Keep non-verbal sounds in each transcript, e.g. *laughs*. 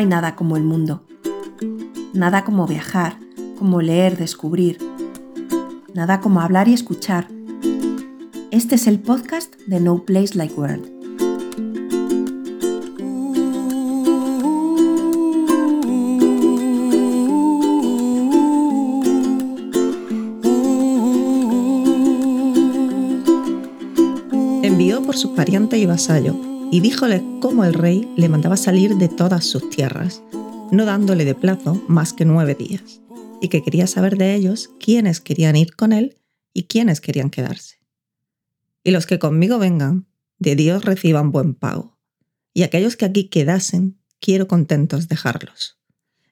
Hay nada como el mundo. Nada como viajar, como leer, descubrir. Nada como hablar y escuchar. Este es el podcast de No Place Like World. Envió por su pariente y vasallo y díjole cómo el rey le mandaba salir de todas sus tierras, no dándole de plazo más que nueve días, y que quería saber de ellos quiénes querían ir con él y quiénes querían quedarse. Y los que conmigo vengan, de Dios reciban buen pago, y aquellos que aquí quedasen, quiero contentos dejarlos.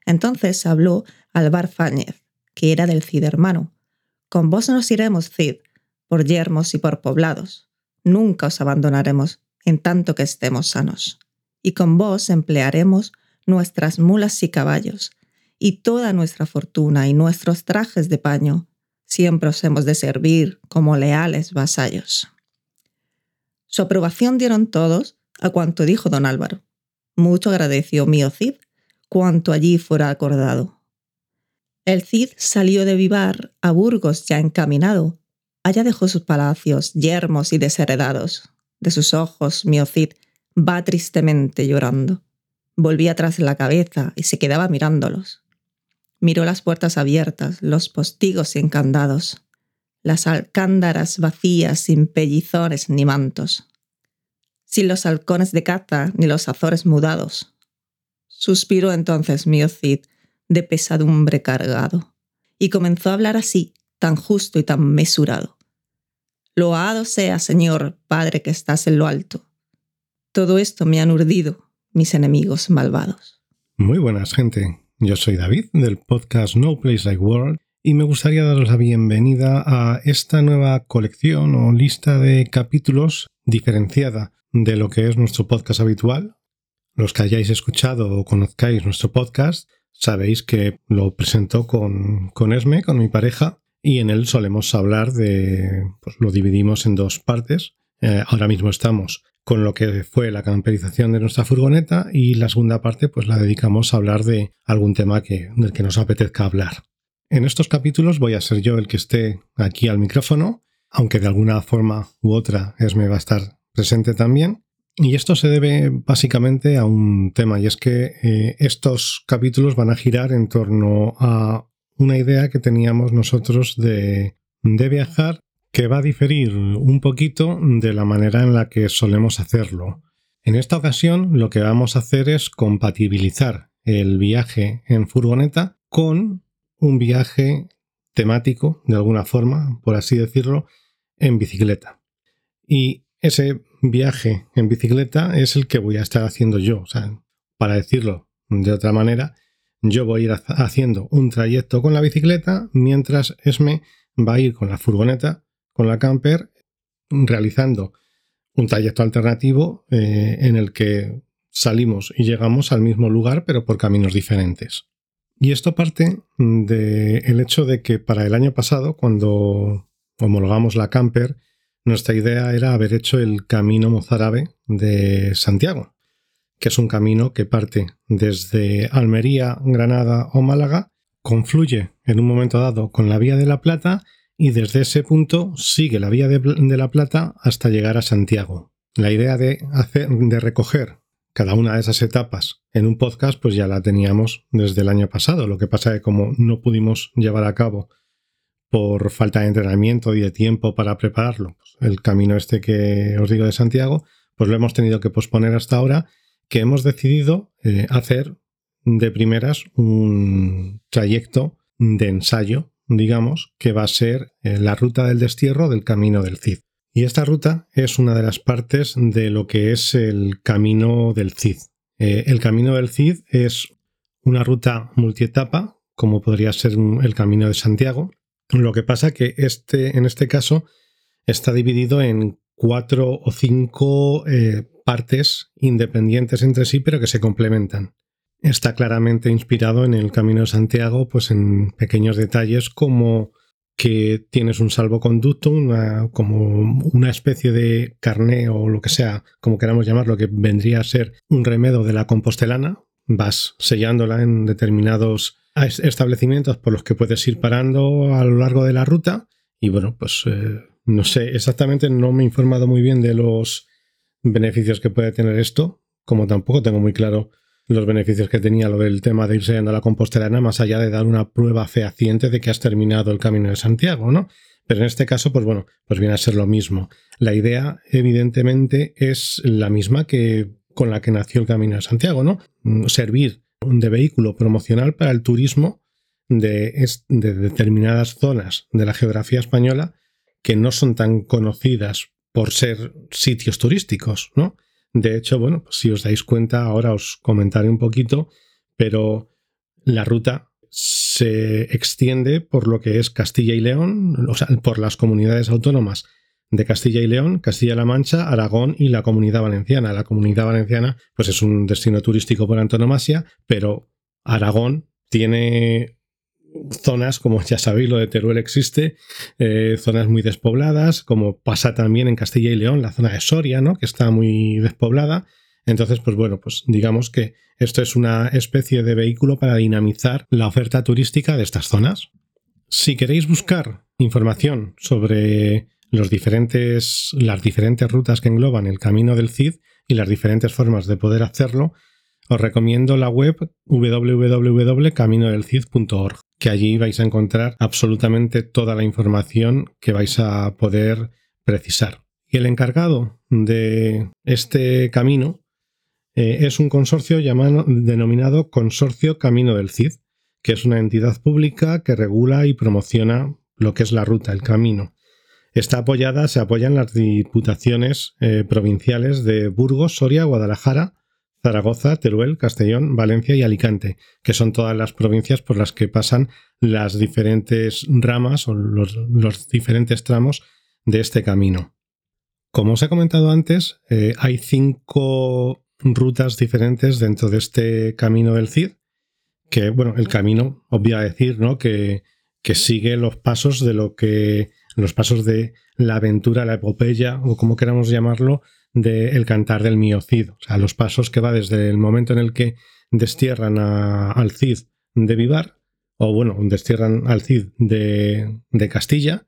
Entonces habló Alvar Fáñez, que era del Cid hermano. Con vos nos iremos, Cid, por yermos y por poblados. Nunca os abandonaremos, en tanto que estemos sanos. Y con vos emplearemos nuestras mulas y caballos, y toda nuestra fortuna y nuestros trajes de paño. Siempre os hemos de servir como leales vasallos. Su aprobación dieron todos a cuanto dijo don Álvaro. Mucho agradeció mío Cid cuanto allí fuera acordado. El Cid salió de Vivar a Burgos ya encaminado. Allá dejó sus palacios yermos y desheredados, de sus ojos, mi Cid va tristemente llorando. Volvía atrás la cabeza y se quedaba mirándolos. Miró las puertas abiertas, los postigos encandados, las alcándaras vacías sin pellizones ni mantos, sin los halcones de caza ni los azores mudados. Suspiró entonces mi Cid de pesadumbre cargado, y comenzó a hablar así, tan justo y tan mesurado. Loado sea, Señor, Padre que estás en lo alto. Todo esto me han urdido mis enemigos malvados. Muy buenas, gente. Yo soy David del podcast No Place Like World y me gustaría daros la bienvenida a esta nueva colección o lista de capítulos diferenciada de lo que es nuestro podcast habitual. Los que hayáis escuchado o conozcáis nuestro podcast sabéis que lo presento con, con Esme, con mi pareja, y en él solemos hablar de, pues lo dividimos en dos partes. Eh, ahora mismo estamos con lo que fue la camperización de nuestra furgoneta y la segunda parte pues la dedicamos a hablar de algún tema que, del que nos apetezca hablar. En estos capítulos voy a ser yo el que esté aquí al micrófono, aunque de alguna forma u otra Esme va a estar presente también. Y esto se debe básicamente a un tema, y es que eh, estos capítulos van a girar en torno a una idea que teníamos nosotros de, de viajar que va a diferir un poquito de la manera en la que solemos hacerlo. En esta ocasión lo que vamos a hacer es compatibilizar el viaje en furgoneta con un viaje temático, de alguna forma, por así decirlo, en bicicleta. Y ese viaje en bicicleta es el que voy a estar haciendo yo. O sea, para decirlo de otra manera, yo voy a ir haciendo un trayecto con la bicicleta mientras Esme va a ir con la furgoneta, con la camper, realizando un trayecto alternativo eh, en el que salimos y llegamos al mismo lugar pero por caminos diferentes. Y esto parte del hecho de que para el año pasado, cuando homologamos la camper, nuestra idea era haber hecho el camino mozárabe de Santiago que es un camino que parte desde Almería, Granada o Málaga, confluye en un momento dado con la Vía de la Plata y desde ese punto sigue la Vía de, la Plata hasta llegar a Santiago. La idea de, hacer, de recoger cada una de esas etapas en un podcast pues ya la teníamos desde el año pasado. Lo que pasa es que como no pudimos llevar a cabo por falta de entrenamiento y de tiempo para prepararlo, pues el camino este que os digo de Santiago, pues lo hemos tenido que posponer hasta ahora que hemos decidido eh, hacer de primeras un trayecto de ensayo, digamos, que va a ser eh, la ruta del destierro del camino del Cid. Y esta ruta es una de las partes de lo que es el camino del Cid. Eh, el camino del Cid es una ruta multietapa, como podría ser el camino de Santiago. Lo que pasa que este, en este caso está dividido en cuatro o cinco partes independientes entre sí, pero que se complementan. Está claramente inspirado en el Camino de Santiago, pues en pequeños detalles como que tienes un salvoconducto, una, como una especie de carné o lo que sea, como queramos llamarlo, que vendría a ser un remedo de la compostelana, vas sellándola en determinados establecimientos por los que puedes ir parando a lo largo de la ruta. Y bueno, pues eh, no sé, exactamente no me he informado muy bien de los beneficios que puede tener esto, como tampoco tengo muy claro los beneficios que tenía lo del tema de irse a la compostelana, más allá de dar una prueba fehaciente de que has terminado el camino de Santiago, ¿no? Pero en este caso, pues bueno, pues viene a ser lo mismo. La idea, evidentemente, es la misma que con la que nació el Camino de Santiago, ¿no? Mm, servir de vehículo promocional para el turismo de, de determinadas zonas de la geografía española que no son tan conocidas por ser sitios turísticos, ¿no? De hecho, bueno, pues si os dais cuenta, ahora os comentaré un poquito, pero la ruta se extiende por lo que es Castilla y León, o sea, por las comunidades autónomas de Castilla y León, Castilla-La Mancha, Aragón y la Comunidad Valenciana. La Comunidad Valenciana, pues es un destino turístico por antonomasia, pero Aragón tiene zonas, como ya sabéis, lo de Teruel existe, eh, zonas muy despobladas, como pasa también en Castilla y León, la zona de Soria, ¿no? que está muy despoblada. Entonces, pues bueno, pues digamos que esto es una especie de vehículo para dinamizar la oferta turística de estas zonas. Si queréis buscar información sobre los diferentes, las diferentes rutas que engloban el camino del Cid y las diferentes formas de poder hacerlo, os recomiendo la web www.caminodelcid.org, que allí vais a encontrar absolutamente toda la información que vais a poder precisar. Y el encargado de este camino eh, es un consorcio denominado Consorcio Camino del Cid, que es una entidad pública que regula y promociona lo que es la ruta, el camino. Está apoyada, se apoyan las diputaciones eh, provinciales de Burgos, Soria, Guadalajara, Zaragoza, Teruel, Castellón, Valencia y Alicante, que son todas las provincias por las que pasan las diferentes ramas o los, diferentes tramos de este camino. Como os he comentado antes, eh, hay cinco rutas diferentes dentro de este camino del Cid, que, bueno, el camino, obvia decir, ¿no? Que, que sigue los pasos de lo que, los pasos de la aventura, la epopeya, o como queramos llamarlo, del cantar del mío Cid. O sea, los pasos que va desde el momento en el que destierran al Cid de Vivar, o bueno, destierran al Cid de, de Castilla,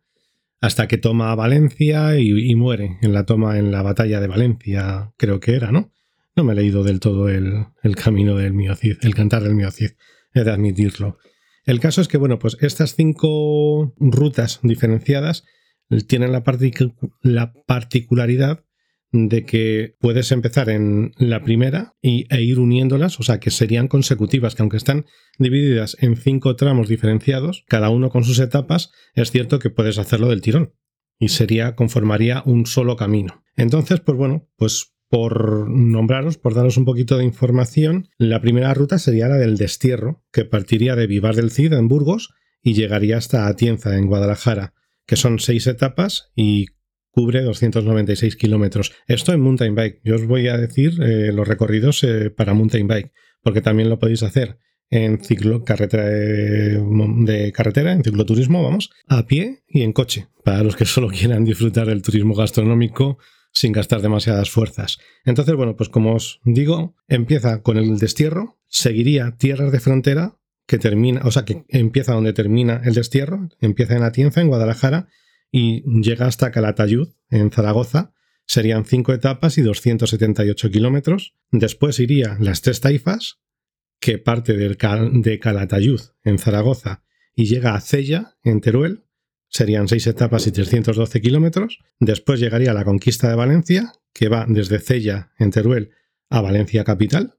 hasta que toma Valencia y, muere en la toma en la batalla de Valencia, creo que era, ¿no? No me he leído del todo el, camino del mío Cid, el cantar del mío Cid, he de admitirlo. El caso es que, bueno, pues estas cinco rutas diferenciadas tienen la, la particularidad de que puedes empezar en la primera y, e ir uniéndolas, o sea que serían consecutivas, que aunque están divididas en cinco tramos diferenciados, cada uno con sus etapas, es cierto que puedes hacerlo del tirón y sería, conformaría un solo camino. Entonces, pues bueno, pues por nombraros, por daros un poquito de información, la primera ruta sería la del destierro, que partiría de Vivar del Cid en Burgos y llegaría hasta Atienza en Guadalajara, que son seis etapas y cubre 296 kilómetros. Esto en mountain bike. Yo os voy a decir eh, los recorridos eh, para mountain bike, porque también lo podéis hacer en ciclo, carretera de, carretera, en cicloturismo, vamos, a pie y en coche, para los que solo *laughs* quieran disfrutar del turismo gastronómico sin gastar demasiadas fuerzas. Entonces, bueno, pues como os digo, empieza con el destierro, seguiría tierras de frontera, que termina, o sea, que empieza donde termina el destierro, empieza en Atienza, en Guadalajara, y llega hasta Calatayud, en Zaragoza. Serían cinco etapas y 278 kilómetros. Después iría las tres taifas, que parte de Calatayud, en Zaragoza, y llega a Cella, en Teruel. Serían seis etapas y 312 kilómetros. Después llegaría la conquista de Valencia, que va desde Cella, en Teruel, a Valencia capital.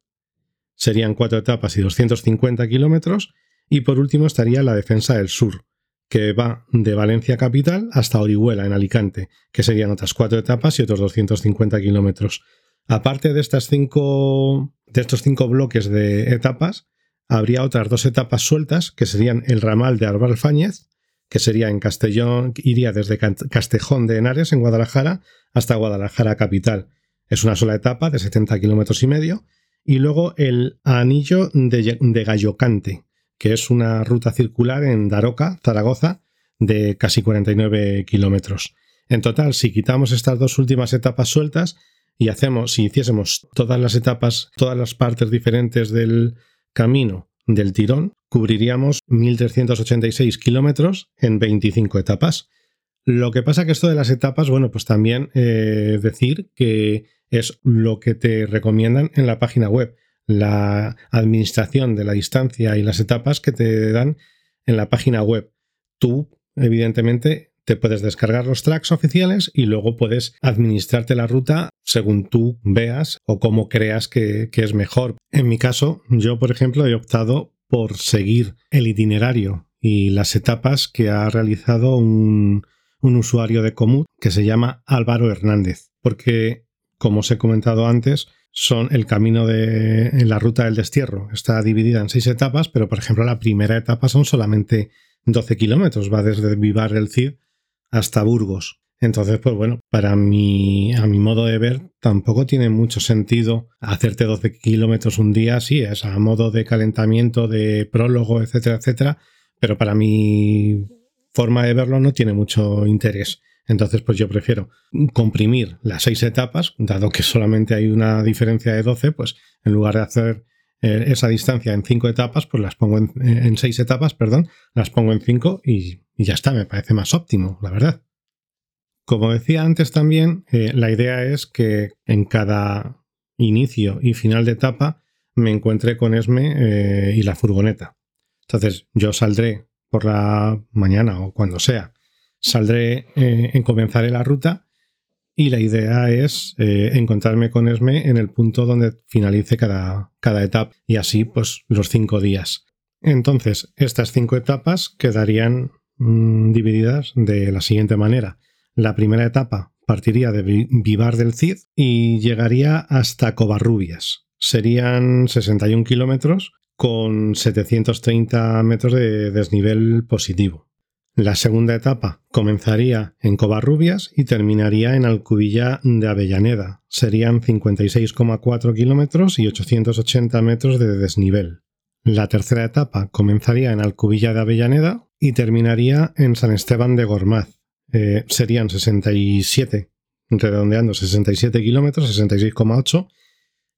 Serían cuatro etapas y 250 kilómetros. Y por último estaría la defensa del sur, que va de Valencia capital hasta Orihuela, en Alicante, que serían otras cuatro etapas y otros 250 kilómetros. Aparte de, estas cinco, de estos cinco bloques de etapas, habría otras dos etapas sueltas, que serían el ramal de Alfáñez, que sería en Castellón, iría desde Castejón de Henares, en Guadalajara, hasta Guadalajara capital. Es una sola etapa de 70 kilómetros y medio. Y luego el anillo de, de Gallocante, que es una ruta circular en Daroca, Zaragoza, de casi 49 kilómetros. En total, si quitamos estas dos últimas etapas sueltas, y hacemos, si hiciésemos todas las etapas, todas las partes diferentes del camino del tirón, cubriríamos 1.386 kilómetros en 25 etapas. Lo que pasa que esto de las etapas, bueno, pues también eh, decir que es lo que te recomiendan en la página web, la administración de la distancia y las etapas que te dan en la página web. Tú, evidentemente, te puedes descargar los tracks oficiales y luego puedes administrarte la ruta según tú veas o como creas que, es mejor. En mi caso, yo, por ejemplo, he optado por seguir el itinerario y las etapas que ha realizado un, un usuario de Comut que se llama Álvaro Hernández, porque, como os he comentado antes, son el camino de la ruta del destierro. Está dividida en seis etapas, pero por ejemplo la primera etapa son solamente 12 kilómetros, va desde Vivar el Cid hasta Burgos. Entonces, pues bueno, para mi, a mi modo de ver, tampoco tiene mucho sentido hacerte 12 kilómetros un día, sí, es a modo de calentamiento, de prólogo, etcétera, etcétera, pero para mi forma de verlo no tiene mucho interés. Entonces, pues yo prefiero comprimir las seis etapas, dado que solamente hay una diferencia de 12, pues en lugar de hacer eh, esa distancia en cinco etapas, pues las pongo en, seis etapas, perdón, las pongo en cinco y, ya está, me parece más óptimo, la verdad. Como decía antes también, eh, la idea es que en cada inicio y final de etapa me encuentre con Esme eh, y la furgoneta. Entonces yo saldré por la mañana o cuando sea, saldré, en comenzaré la ruta y la idea es eh, encontrarme con Esme en el punto donde finalice cada, cada etapa y así pues los cinco días. Entonces, estas cinco etapas quedarían mm, divididas de la siguiente manera. La primera etapa partiría de Vivar del Cid y llegaría hasta Covarrubias. Serían 61 kilómetros con 730 metros de desnivel positivo. La segunda etapa comenzaría en Covarrubias y terminaría en Alcubilla de Avellaneda. Serían 56,4 kilómetros y 880 metros de desnivel. La tercera etapa comenzaría en Alcubilla de Avellaneda y terminaría en San Esteban de Gormaz. Eh, serían 67, redondeando 67 kilómetros, 66,8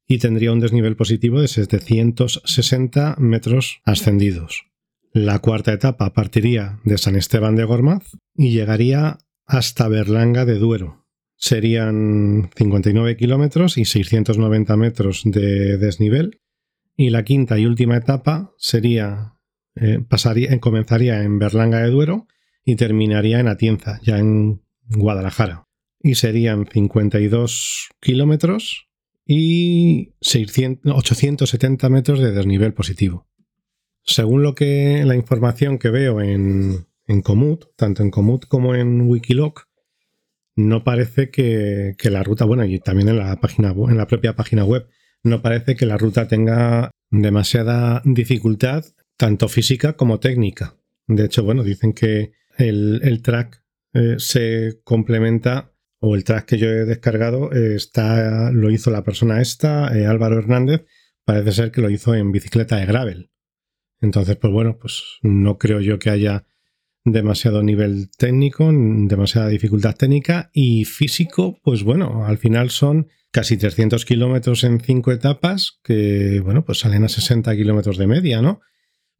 y tendría un desnivel positivo de 760 metros ascendidos. La cuarta etapa partiría de San Esteban de Gormaz y llegaría hasta Berlanga de Duero. Serían 59 kilómetros y 690 metros de desnivel. Y la quinta y última etapa sería, eh, pasaría, comenzaría en Berlanga de Duero y terminaría en Atienza, ya en Guadalajara. Y serían 52 kilómetros y 870 metros de desnivel positivo. Según lo que la información que veo en, en tanto en Komoot como en Wikiloc, no parece que, la ruta, bueno, y también en la página en la propia página web, no parece que la ruta tenga demasiada dificultad, tanto física como técnica. De hecho, bueno, dicen que el, track eh, se complementa, o el track que yo he descargado eh, está, lo hizo la persona esta, eh, Álvaro Hernández, parece ser que lo hizo en bicicleta de gravel. Entonces, pues bueno, pues no creo yo que haya demasiado nivel técnico, demasiada dificultad técnica y físico, pues bueno, al final son casi 300 kilómetros en cinco etapas que, bueno, pues salen a 60 kilómetros de media, ¿no?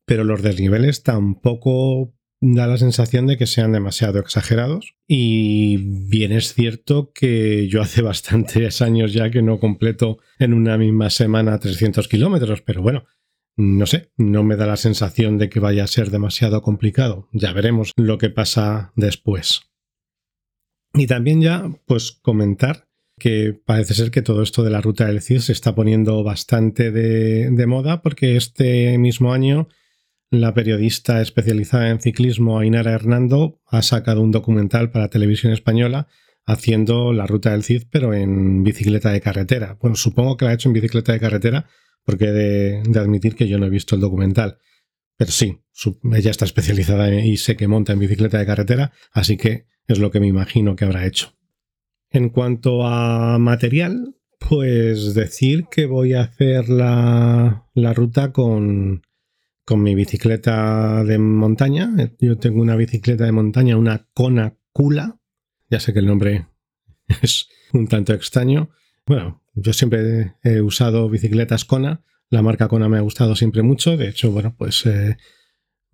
Pero los desniveles tampoco da la sensación de que sean demasiado exagerados. Y bien es cierto que yo hace *laughs* bastantes años ya que no completo en una misma semana 300 kilómetros, pero bueno, no sé, no me da la sensación de que vaya a ser demasiado complicado. Ya veremos lo que pasa después. Y también ya, pues comentar que parece ser que todo esto de la ruta del CID se está poniendo bastante de, moda porque este mismo año la periodista especializada en ciclismo Ainara Hernando ha sacado un documental para televisión española haciendo la ruta del Cid pero en bicicleta de carretera. Bueno, supongo que la ha hecho en bicicleta de carretera porque he de, admitir que yo no he visto el documental. Pero sí, ella está especializada y sé que monta en bicicleta de carretera, así que es lo que me imagino que habrá hecho. En cuanto a material, pues decir que voy a hacer la, ruta con, con mi bicicleta de montaña. Yo tengo una bicicleta de montaña, una Kona Kula. Ya sé que el nombre *laughs* es un tanto extraño. Bueno, yo siempre he usado bicicletas Kona. La marca Kona me ha gustado siempre mucho. De hecho, bueno, pues eh,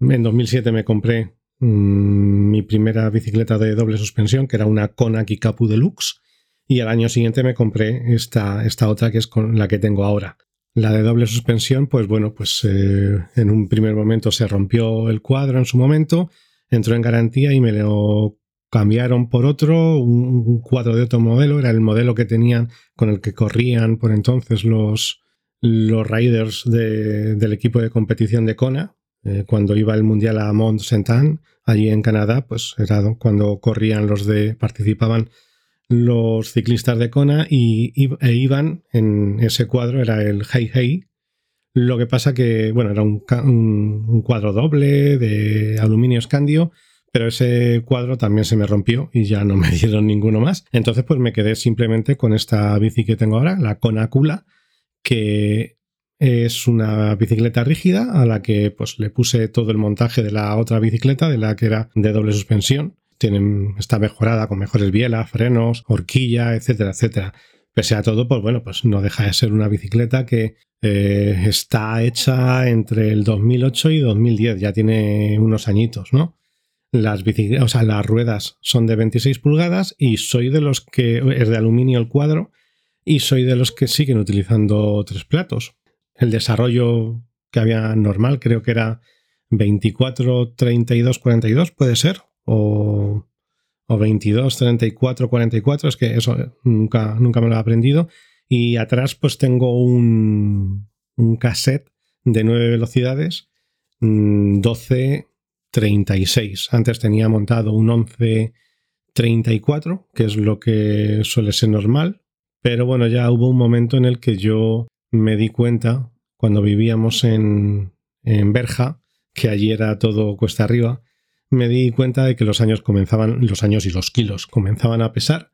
en 2007 me compré mm, mi primera bicicleta de doble suspensión, que era una Kona Kikapu Deluxe. Y al año siguiente me compré esta, esta otra que es la que tengo ahora. La de doble suspensión, pues bueno, pues eh, en un primer momento se rompió el cuadro en su momento, entró en garantía y me lo cambiaron por otro, un, cuadro de otro modelo, era el modelo que tenían con el que corrían por entonces los, los riders del equipo de competición de Kona, eh, cuando iba el mundial a Mont Saint-Anne, allí en Canadá, pues era cuando corrían los de, participaban los ciclistas de Kona y, e iban en ese cuadro, era el Hey Hey. Lo que pasa que, bueno, era un, un, cuadro doble de aluminio escandio, pero ese cuadro también se me rompió y ya no *laughs* me dieron ninguno más. Entonces, pues me quedé simplemente con esta bici que tengo ahora, la Kona Kula, que es una bicicleta rígida a la que pues le puse todo el montaje de la otra bicicleta, de la que era de doble suspensión está mejorada con mejores bielas, frenos, horquilla, etcétera, etcétera. Pese a todo, pues bueno, pues no deja de ser una bicicleta que eh, está hecha entre el 2008 y 2010, ya tiene unos añitos, ¿no? Las o sea, las ruedas son de 26 pulgadas y soy de los que es de aluminio el cuadro y soy de los que siguen utilizando tres platos. El desarrollo que había normal creo que era 24, 32, 42, puede ser, o, o 22, 34, 44, es que eso nunca, nunca me lo he aprendido. Y atrás pues tengo un, un cassette de 9 velocidades, 12, mm, 36. Antes tenía montado un 11, 34, que es lo que suele ser normal. Pero bueno, ya hubo un momento en el que yo me di cuenta, cuando vivíamos en, en Berja, que allí era todo cuesta arriba, me di cuenta de que los años comenzaban, los años y los kilos comenzaban a pesar.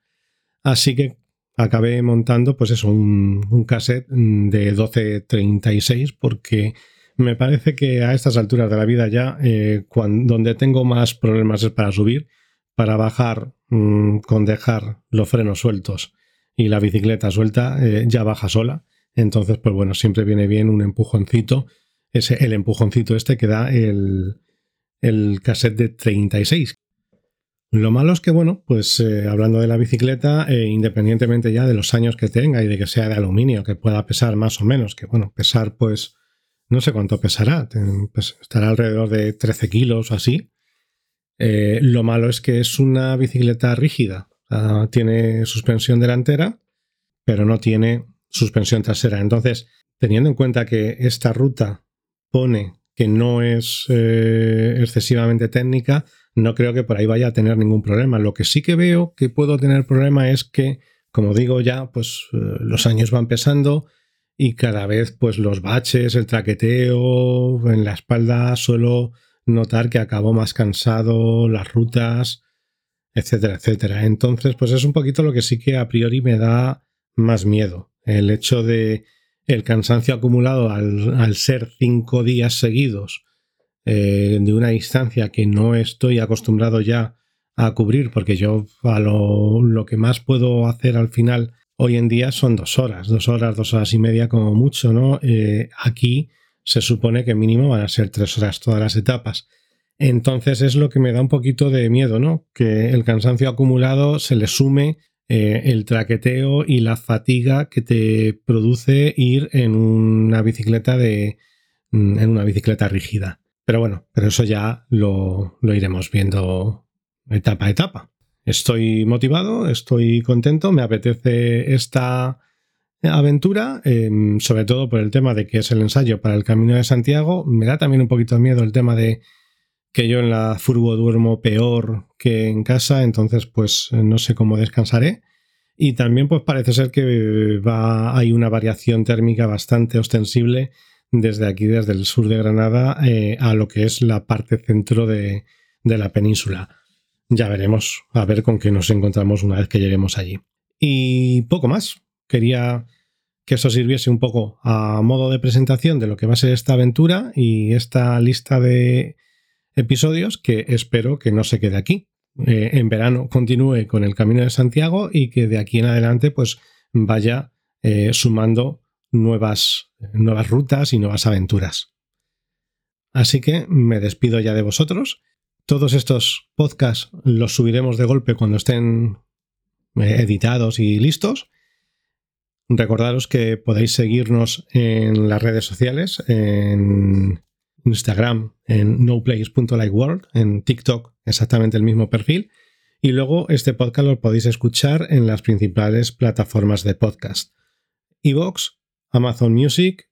Así que acabé montando, pues eso, un, cassette de 1236, porque me parece que a estas alturas de la vida ya, eh, donde tengo más problemas es para subir, para bajar mm, con dejar los frenos sueltos y la bicicleta suelta, eh, ya baja sola. Entonces, pues bueno, siempre viene bien un empujoncito, ese, el empujoncito este que da el, el cassette de 36. Lo malo es que, bueno, pues eh, hablando de la bicicleta, independientemente ya de los años que tenga y de que sea de aluminio, que pueda pesar más o menos, que bueno, pesar pues no sé cuánto pesará, pues, estará alrededor de 13 kilos o así. Eh, lo malo es que es una bicicleta rígida, tiene suspensión delantera, pero no tiene suspensión trasera. Entonces, teniendo en cuenta que esta ruta pone que no es eh, excesivamente técnica, no creo que por ahí vaya a tener ningún problema. Lo que sí que veo que puedo tener problema es que, como digo ya, pues eh, los años van pesando y cada vez pues los baches, el traqueteo en la espalda suelo notar que acabo más cansado, las rutas, etcétera, etcétera. Entonces, pues es un poquito lo que sí que a priori me da más miedo. El hecho de el cansancio acumulado al, ser cinco días seguidos eh, de una distancia que no estoy acostumbrado ya a cubrir, porque yo a lo, que más puedo hacer al final hoy en día son dos horas, dos horas, dos horas y media como mucho, ¿no? Eh, aquí se supone que mínimo van a ser tres horas todas las etapas. Entonces es lo que me da un poquito de miedo, ¿no? Que el cansancio acumulado se le sume eh, el traqueteo y la fatiga que te produce ir en una bicicleta de mm, en una bicicleta rígida. Pero bueno, pero eso ya lo, iremos viendo etapa a etapa. Estoy motivado, estoy contento, me apetece esta aventura, em, sobre todo por el tema de que es el ensayo para el Camino de Santiago. Me da también un poquito de miedo el tema de que yo en la furgo duermo peor que en casa, entonces pues no sé cómo descansaré. Y también pues parece ser que va, hay una variación térmica bastante ostensible desde aquí, desde el sur de Granada, eh, a lo que es la parte centro de, de la península. Ya veremos, a ver con qué nos encontramos una vez que lleguemos allí. Y poco más. Quería que eso sirviese un poco a modo de presentación de lo que va a ser esta aventura y esta lista de episodios que espero que no se quede aquí. Eh, en verano continúe con el Camino de Santiago y que de aquí en adelante pues vaya eh, sumando nuevas, nuevas rutas y nuevas aventuras. Así que me despido ya de vosotros. Todos estos podcasts los subiremos de golpe cuando estén eh, editados y listos. Recordaros que podéis seguirnos en las redes sociales, en Instagram, en noplace.likeworld, en TikTok, exactamente el mismo perfil. Y luego este podcast lo podéis escuchar en las principales plataformas de podcast. Evox, Amazon Music,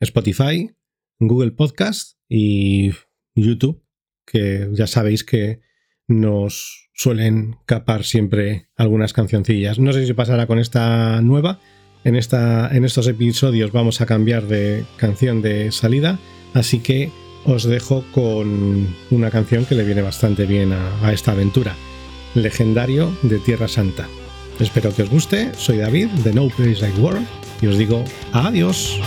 Spotify, Google Podcast y YouTube, que ya sabéis que nos suelen capar siempre algunas cancioncillas. No sé si pasará con esta nueva. En, esta, en estos episodios vamos a cambiar de canción de salida, así que os dejo con una canción que le viene bastante bien a, a esta aventura. Legendario de Tierra Santa. Espero que os guste, soy David de No Place Like World y os digo adiós.